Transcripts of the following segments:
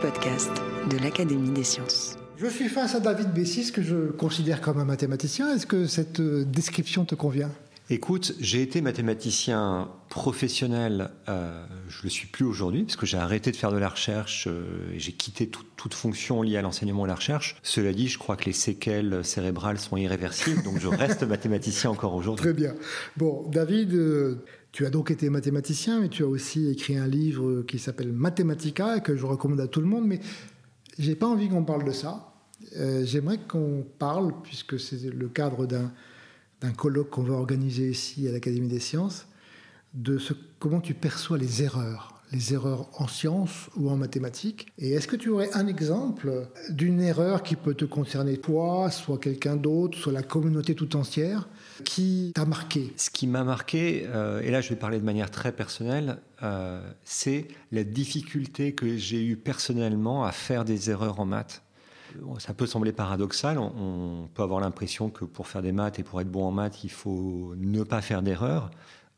Podcast de l'Académie des sciences. Je suis face à David Bessis, que je considère comme un mathématicien. Est-ce que cette euh, description te convient? Écoute, j'ai été mathématicien professionnel, euh, je ne le suis plus aujourd'hui, parce que j'ai arrêté de faire de la recherche euh, et j'ai quitté tout- toute fonction liée à l'enseignement et la recherche. Cela dit, je crois que les séquelles cérébrales sont irréversibles, donc je reste mathématicien encore aujourd'hui. Très bien. Bon, David, euh, tu as donc été mathématicien, mais tu as aussi écrit un livre qui s'appelle Mathematica, que je recommande à tout le monde, mais j'ai pas envie qu'on parle de ça. Euh, J'aimerais qu'on parle, puisque c'est le cadre d'un d'un colloque qu'on va organiser ici à l'Académie des sciences, de comment tu perçois les erreurs, les erreurs en sciences ou en mathématiques. Et est-ce que tu aurais un exemple d'une erreur qui peut te concerner toi, soit quelqu'un d'autre, soit la communauté tout entière, qui t'a marqué? Ce qui m'a marqué, euh, et là je vais parler de manière très personnelle, euh, c'est la difficulté que j'ai eue personnellement à faire des erreurs en maths. Ça peut sembler paradoxal, on, peut avoir l'impression que pour faire des maths et pour être bon en maths, il faut ne pas faire d'erreurs.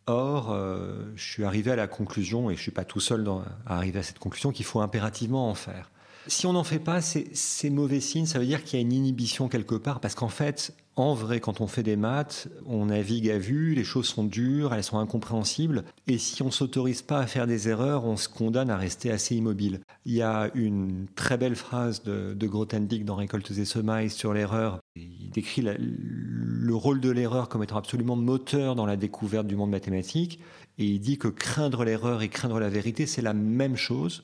Or, euh, je suis arrivé à la conclusion, et je suis pas tout seul à arriver à cette conclusion, qu'il faut impérativement en faire. Si on n'en fait pas, c'est mauvais signe, ça veut dire qu'il y a une inhibition quelque part, parce qu'en fait, en vrai, quand on fait des maths, on navigue à vue, les choses sont dures, elles sont incompréhensibles, et si on s'autorise pas à faire des erreurs, on se condamne à rester assez immobile. Il y a une très belle phrase de, de Grothendieck dans Récoltes et Semailles sur l'erreur. Il décrit le rôle de l'erreur comme étant absolument moteur dans la découverte du monde mathématique, et il dit que craindre l'erreur et craindre la vérité, c'est la même chose.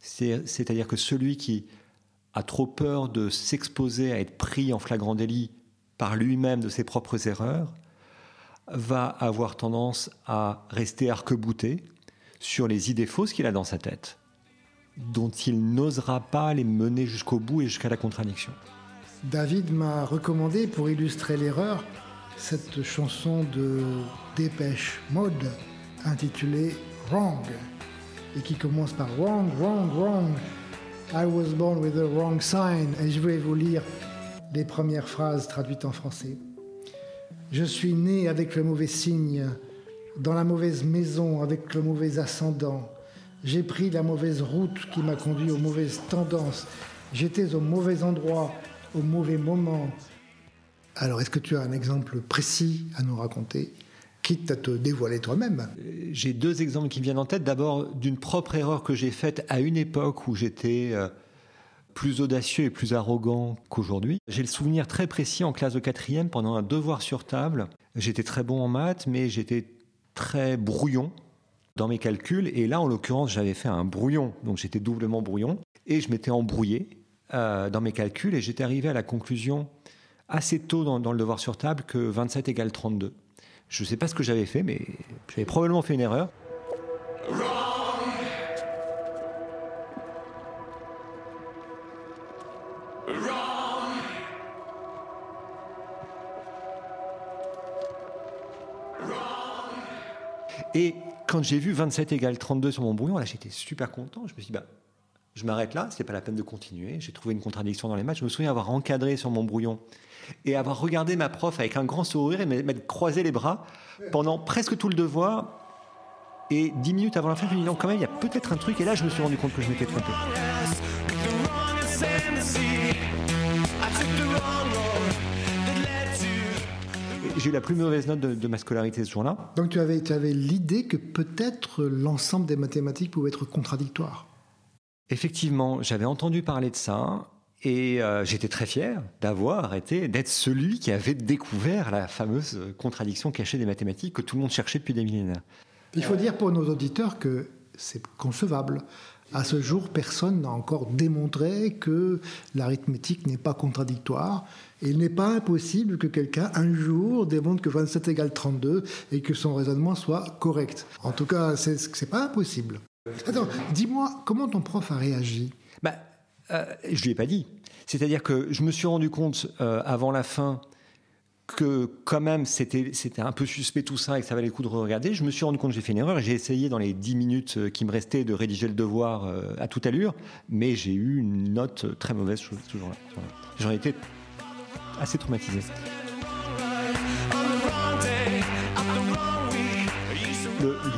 C'est- C'est-à-dire que celui qui a trop peur de s'exposer à être pris en flagrant délit par lui-même de ses propres erreurs va avoir tendance à rester arc-bouté sur les idées fausses qu'il a dans sa tête, dont il n'osera pas les mener jusqu'au bout et jusqu'à la contradiction. David m'a recommandé pour illustrer l'erreur cette chanson de Dépêche Mode intitulée Wrong et qui commence par Wrong, wrong, wrong. I was born with the wrong sign. Et je vais vous lire les premières phrases traduites en français. Je suis né avec le mauvais signe, dans la mauvaise maison avec le mauvais ascendant. J'ai pris la mauvaise route qui m'a conduit aux mauvaises tendances. J'étais au mauvais endroit, au mauvais moment. Alors, est-ce que tu as un exemple précis à nous raconter, quitte à te dévoiler toi-même? J'ai deux exemples qui viennent en tête. D'abord, d'une propre erreur que j'ai faite à une époque où j'étais euh, plus audacieux et plus arrogant qu'aujourd'hui. J'ai le souvenir très précis en classe de quatrième, pendant un devoir sur table. J'étais très bon en maths, mais j'étais très brouillon dans mes calculs. Et là, en l'occurrence, j'avais fait un brouillon. Donc j'étais doublement brouillon. Et je m'étais embrouillé euh, dans mes calculs. Et j'étais arrivé à la conclusion assez tôt dans, dans le devoir sur table que 27 égale 32. Je ne sais pas ce que j'avais fait, mais j'avais probablement fait une erreur. Et quand j'ai vu 27 égale 32 sur mon brouillon, là j'étais super content. Je me suis dit, bah, je m'arrête là, c'est pas la peine de continuer. J'ai trouvé une contradiction dans les maths. Je me souviens avoir encadré sur mon brouillon et avoir regardé ma prof avec un grand sourire et m'être croisé les bras pendant presque tout le devoir. Et dix minutes avant la fin, je me dis non, quand même, il y a peut-être un truc. Et là, je me suis rendu compte que je m'étais trompé. J'ai eu la plus mauvaise note de, de ma scolarité ce jour-là. Donc, tu avais, tu avais l'idée que peut-être l'ensemble des mathématiques pouvait être contradictoire. Effectivement, j'avais entendu parler de ça et euh, j'étais très fier d'avoir été, d'être celui qui avait découvert la fameuse contradiction cachée des mathématiques que tout le monde cherchait depuis des millénaires. Il faut dire pour nos auditeurs que c'est concevable. À ce jour, personne n'a encore démontré que l'arithmétique n'est pas contradictoire. Il n'est pas impossible que quelqu'un, un jour, démontre que 27 égale 32 et que son raisonnement soit correct. En tout cas, c'est pas impossible. Attends, dis-moi, comment ton prof a réagi? Bah, euh, Je ne lui ai pas dit. C'est-à-dire que je me suis rendu compte euh, avant la fin que quand même c'était un peu suspect tout ça et que ça valait le coup de regarder. Je me suis rendu compte que j'ai fait une erreur et j'ai essayé dans les 10 minutes euh, qui me restaient de rédiger le devoir à toute allure, mais j'ai eu une note très mauvaise toujours là. J'en étais assez traumatisé.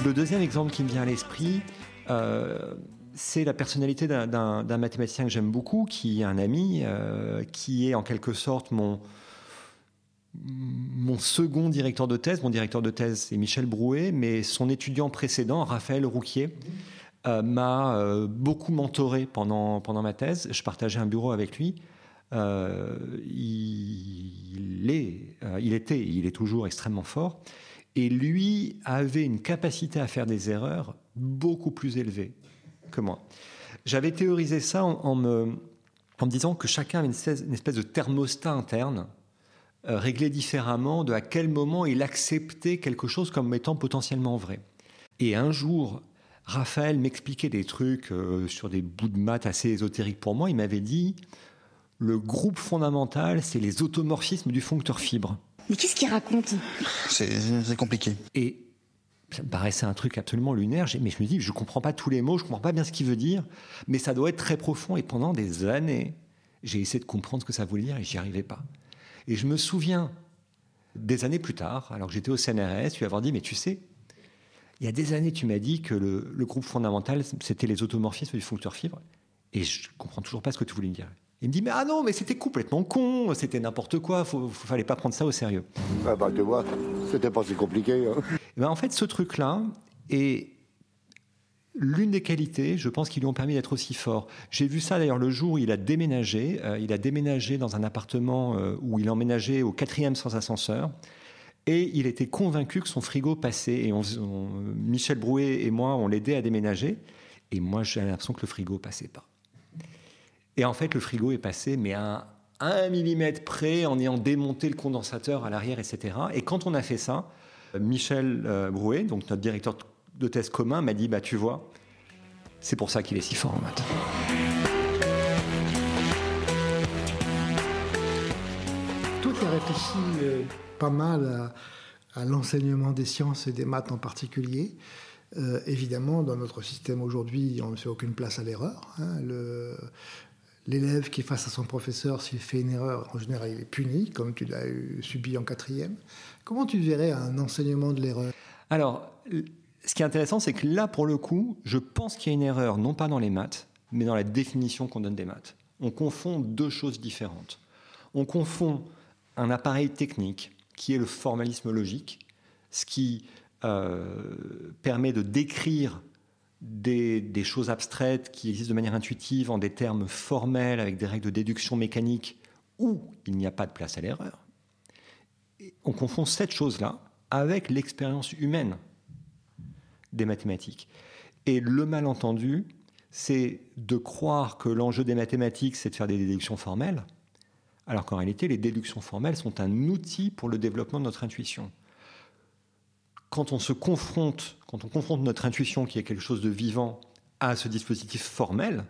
Le, deuxième exemple qui me vient à l'esprit, euh, c'est la personnalité d'un mathématicien que j'aime beaucoup, qui est un ami, euh, qui est en quelque sorte mon, mon second directeur de thèse. Mon directeur de thèse, c'est Michel Brouet, mais son étudiant précédent, Raphaël Rouquier, euh, m'a beaucoup mentoré pendant, pendant ma thèse. Je partageais un bureau avec lui. Il, est, il était, il est toujours extrêmement fort. Et lui avait une capacité à faire des erreurs beaucoup plus élevée que moi. J'avais théorisé ça en, me, disant que chacun avait une espèce, de thermostat interne euh, réglé différemment de à quel moment il acceptait quelque chose comme étant potentiellement vrai. Et un jour, Raphaël m'expliquait des trucs euh, sur des bouts de maths assez ésotériques pour moi. Il m'avait dit le groupe fondamental, c'est les automorphismes du foncteur fibre. Mais qu'est-ce qu'il raconte C'est compliqué. Et ça me paraissait un truc absolument lunaire. Mais je me dis, je ne comprends pas tous les mots, je ne comprends pas bien ce qu'il veut dire, mais ça doit être très profond. Et pendant des années, j'ai essayé de comprendre ce que ça voulait dire et j'y arrivais pas. Et je me souviens, des années plus tard, alors que j'étais au CNRS, lui avoir dit, mais tu sais, il y a des années, tu m'as dit que le, le groupe fondamental, c'était les automorphismes du foncteur fibre. Et je ne comprends toujours pas ce que tu voulais me dire. Il me dit, mais ah non, mais c'était complètement con, c'était n'importe quoi, il ne fallait pas prendre ça au sérieux. Ah bah tu vois, c'était pas si compliqué. Hein. Ben en fait, ce truc-là est l'une des qualités, je pense, qui lui ont permis d'être aussi fort. J'ai vu ça d'ailleurs le jour où il a déménagé. Euh, il a déménagé dans un appartement euh, où il emménageait au quatrième sans ascenseur. Et il était convaincu que son frigo passait. Et Michel Brouet et moi, on l'aidait à déménager. Et moi, j'ai l'impression que le frigo passait pas. Et en fait, le frigo est passé, mais à un millimètre près, en ayant démonté le condensateur à l'arrière, etc. Et quand on a fait ça, Michel euh, Brouet, donc notre directeur de thèse commun, m'a dit, bah tu vois, c'est pour ça qu'il est si fort en maths. Tout est réfléchi euh, pas mal à, l'enseignement des sciences et des maths en particulier. Euh, évidemment, dans notre système aujourd'hui, on ne fait aucune place à l'erreur. Hein. L'élève qui est face à son professeur, s'il fait une erreur, en général, il est puni, comme tu l'as subi en quatrième. Comment tu verrais un enseignement de l'erreur? Alors, ce qui est intéressant, c'est que là, pour le coup, je pense qu'il y a une erreur, non pas dans les maths, mais dans la définition qu'on donne des maths. On confond deux choses différentes. On confond un appareil technique, qui est le formalisme logique, ce qui euh, permet de décrire des, choses abstraites qui existent de manière intuitive en des termes formels avec des règles de déduction mécanique où il n'y a pas de place à l'erreur. On confond cette chose-là avec l'expérience humaine des mathématiques. Et le malentendu, c'est de croire que l'enjeu des mathématiques, c'est de faire des déductions formelles, alors qu'en réalité, les déductions formelles sont un outil pour le développement de notre intuition quand on se confronte, quand on confronte notre intuition, qui est quelque chose de vivant, à ce dispositif formel,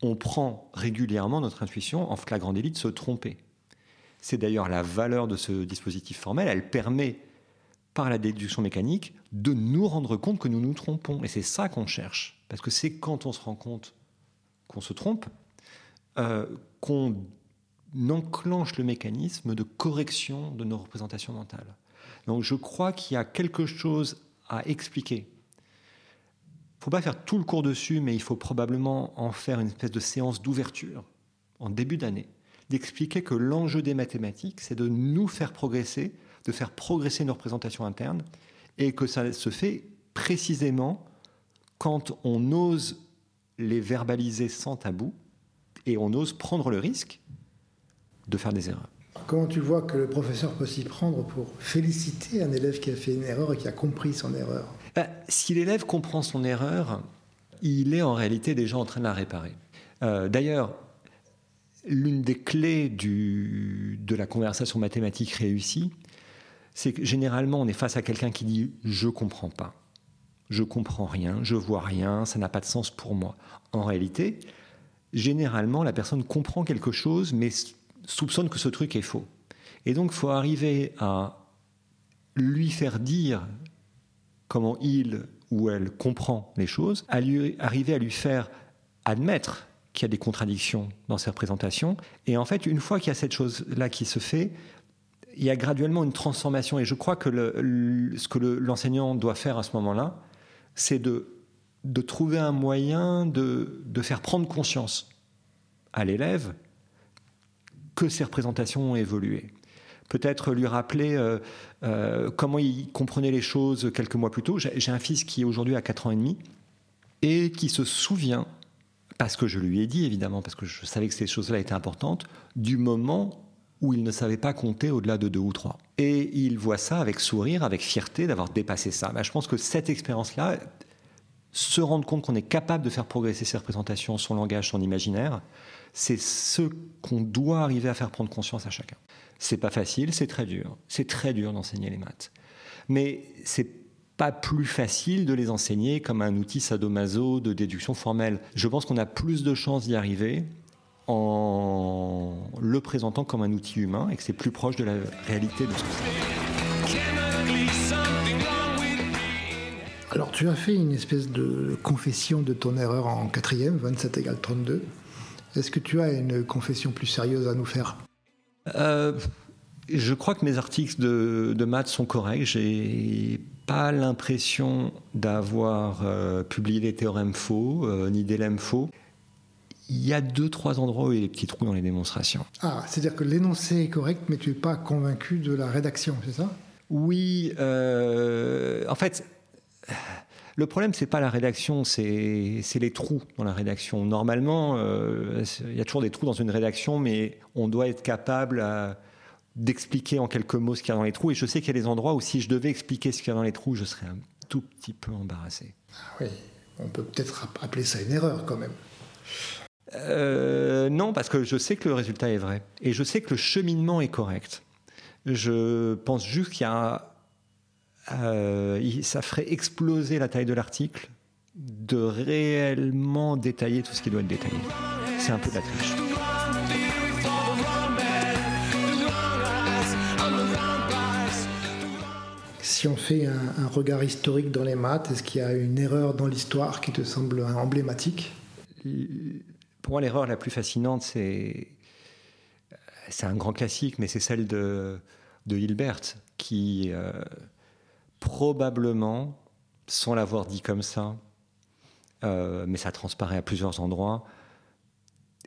on prend régulièrement notre intuition en flagrant délit de se tromper. C'est d'ailleurs la valeur de ce dispositif formel, elle permet, par la déduction mécanique, de nous rendre compte que nous nous trompons. Et c'est ça qu'on cherche. Parce que c'est quand on se rend compte qu'on se trompe, euh, qu'on enclenche le mécanisme de correction de nos représentations mentales. Donc je crois qu'il y a quelque chose à expliquer. Il ne faut pas faire tout le cours dessus, mais il faut probablement en faire une espèce de séance d'ouverture en début d'année, d'expliquer que l'enjeu des mathématiques, c'est de nous faire progresser, de faire progresser nos représentations internes, et que ça se fait précisément quand on ose les verbaliser sans tabou, et on ose prendre le risque de faire des erreurs. Comment tu vois que le professeur peut s'y prendre pour féliciter un élève qui a fait une erreur et qui a compris son erreur bah, Si l'élève comprend son erreur, il est en réalité déjà en train de la réparer. Euh, d'ailleurs, l'une des clés de la conversation mathématique réussie, c'est que généralement on est face à quelqu'un qui dit je comprends pas, je comprends rien, je vois rien, ça n'a pas de sens pour moi. En réalité, généralement la personne comprend quelque chose mais soupçonne que ce truc est faux. Et donc faut arriver à lui faire dire comment il ou elle comprend les choses, à lui, arriver à lui faire admettre qu'il y a des contradictions dans ses représentations. Et en fait, une fois qu'il y a cette chose-là qui se fait, il y a graduellement une transformation. Et je crois que ce que l'enseignant doit faire à ce moment-là, c'est de, trouver un moyen de faire prendre conscience à l'élève que ces représentations ont évolué. Peut-être lui rappeler euh, euh, comment il comprenait les choses quelques mois plus tôt. J'ai un fils qui aujourd'hui a 4 ans et demi et qui se souvient parce que je lui ai dit, évidemment, parce que je savais que ces choses-là étaient importantes, du moment où il ne savait pas compter au-delà de deux ou trois. Et il voit ça avec sourire, avec fierté d'avoir dépassé ça. Ben, je pense que cette expérience-là, se rendre compte qu'on est capable de faire progresser ses représentations, son langage, son imaginaire, c'est ce qu'on doit arriver à faire prendre conscience à chacun. C'est pas facile, c'est très dur. C'est très dur d'enseigner les maths. Mais c'est pas plus facile de les enseigner comme un outil sadomaso de déduction formelle. Je pense qu'on a plus de chances d'y arriver en le présentant comme un outil humain et que c'est plus proche de la réalité de ce que c'est. Alors tu as fait une espèce de confession de ton erreur en quatrième, 27 égale 32. Est-ce que tu as une confession plus sérieuse à nous faire? Euh, Je crois que mes articles de, de maths sont corrects. J'ai pas l'impression d'avoir euh, publié des théorèmes faux, euh, ni des lemmes faux. Il y a deux, trois endroits où il y a des petits trous dans les démonstrations. Ah, c'est-à-dire que l'énoncé est correct, mais tu n'es pas convaincu de la rédaction, c'est ça? Oui, en fait, le problème, c'est pas la rédaction, c'est les trous dans la rédaction. Normalement, il y a toujours des trous dans une rédaction, mais on doit être capable à d'expliquer en quelques mots ce qu'il y a dans les trous. Et je sais qu'il y a des endroits où si je devais expliquer ce qu'il y a dans les trous, je serais un tout petit peu embarrassé. Ah oui, on peut peut-être appeler ça une erreur quand même. Euh, non, parce que je sais que le résultat est vrai. Et je sais que le cheminement est correct. Je pense juste qu'il y a... Euh, ça ferait exploser la taille de l'article de réellement détailler tout ce qui doit être détaillé. C'est un peu de la triche. Si on fait un, regard historique dans les maths, est-ce qu'il y a une erreur dans l'histoire qui te semble emblématique? Pour moi, l'erreur la plus fascinante, c'est c'est un grand classique, mais c'est celle de, de Hilbert, qui euh, probablement, sans l'avoir dit comme ça, euh, mais ça transparaît à plusieurs endroits,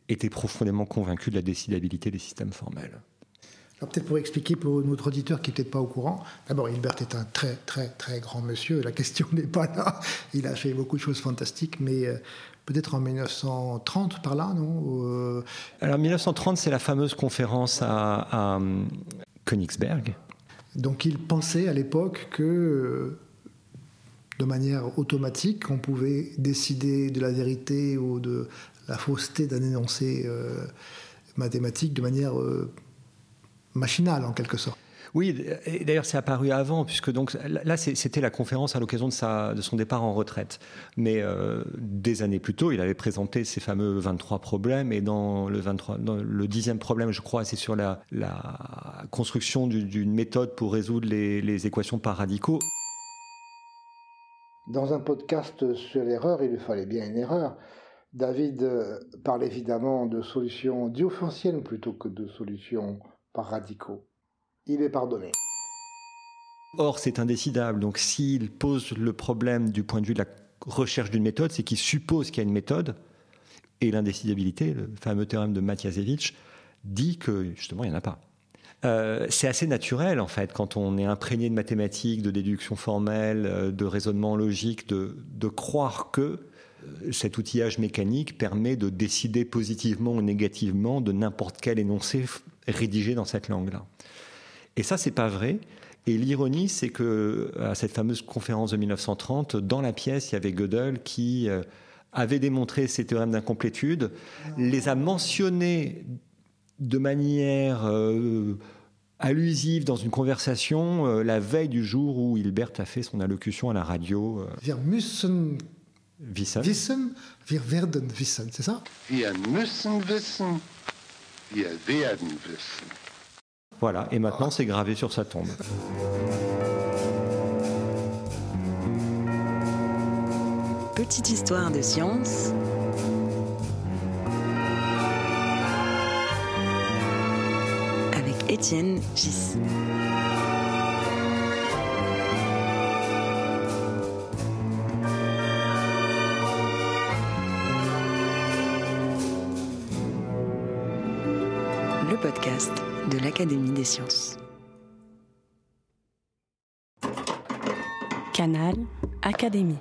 était profondément convaincu de la décidabilité des systèmes formels peut-être pour expliquer pour notre auditeur qui n'est peut-être pas au courant, d'abord Hilbert est un très très très grand monsieur, la question n'est pas là, il a fait beaucoup de choses fantastiques, mais euh, peut-être en 1930 par là, non euh, Alors 1930 c'est la fameuse conférence à, Königsberg. Donc il pensait à l'époque que euh, de manière automatique on pouvait décider de la vérité ou de la fausseté d'un énoncé mathématique de manière machinal en quelque sorte. Oui, d'ailleurs c'est apparu avant, puisque donc là c'était la conférence à l'occasion de, son départ en retraite. Mais euh, des années plus tôt, il avait présenté ses fameux 23 problèmes, et dans le, 23, dans le dixième problème, je crois, c'est sur la, la construction d'une méthode pour résoudre les, les équations par radicaux. Dans un podcast sur l'erreur, il lui fallait bien une erreur. David euh, parle évidemment de solutions diophantiennes plutôt que de solutions par radicaux. Il est pardonné. Or, c'est indécidable. Donc, s'il pose le problème du point de vue de la recherche d'une méthode, c'est qu'il suppose qu'il y a une méthode. Et l'indécidabilité, le fameux théorème de Matiasevich, dit que justement, il n'y en a pas. Euh, c'est assez naturel, en fait, quand on est imprégné de mathématiques, de déduction formelle, euh, de raisonnement logique, de, de croire que euh, cet outillage mécanique permet de décider positivement ou négativement de n'importe quel énoncé rédigé dans cette langue-là. Et ça, c'est pas vrai. Et l'ironie, c'est que à cette fameuse conférence de 1930, dans la pièce, il y avait Gödel qui euh, avait démontré ces théorèmes d'incomplétude, les a mentionnés de manière euh, allusive dans une conversation euh, la veille du jour où Hilbert a fait son allocution à la radio. euh, Wir müssen Wissen. wissen, wir werden wissen, c'est ça? Wir müssen wissen, wir werden wissen. Voilà, et maintenant c'est gravé sur sa tombe. Petite histoire de science avec Étienne Gis. De l'Académie des sciences. Canal Académie.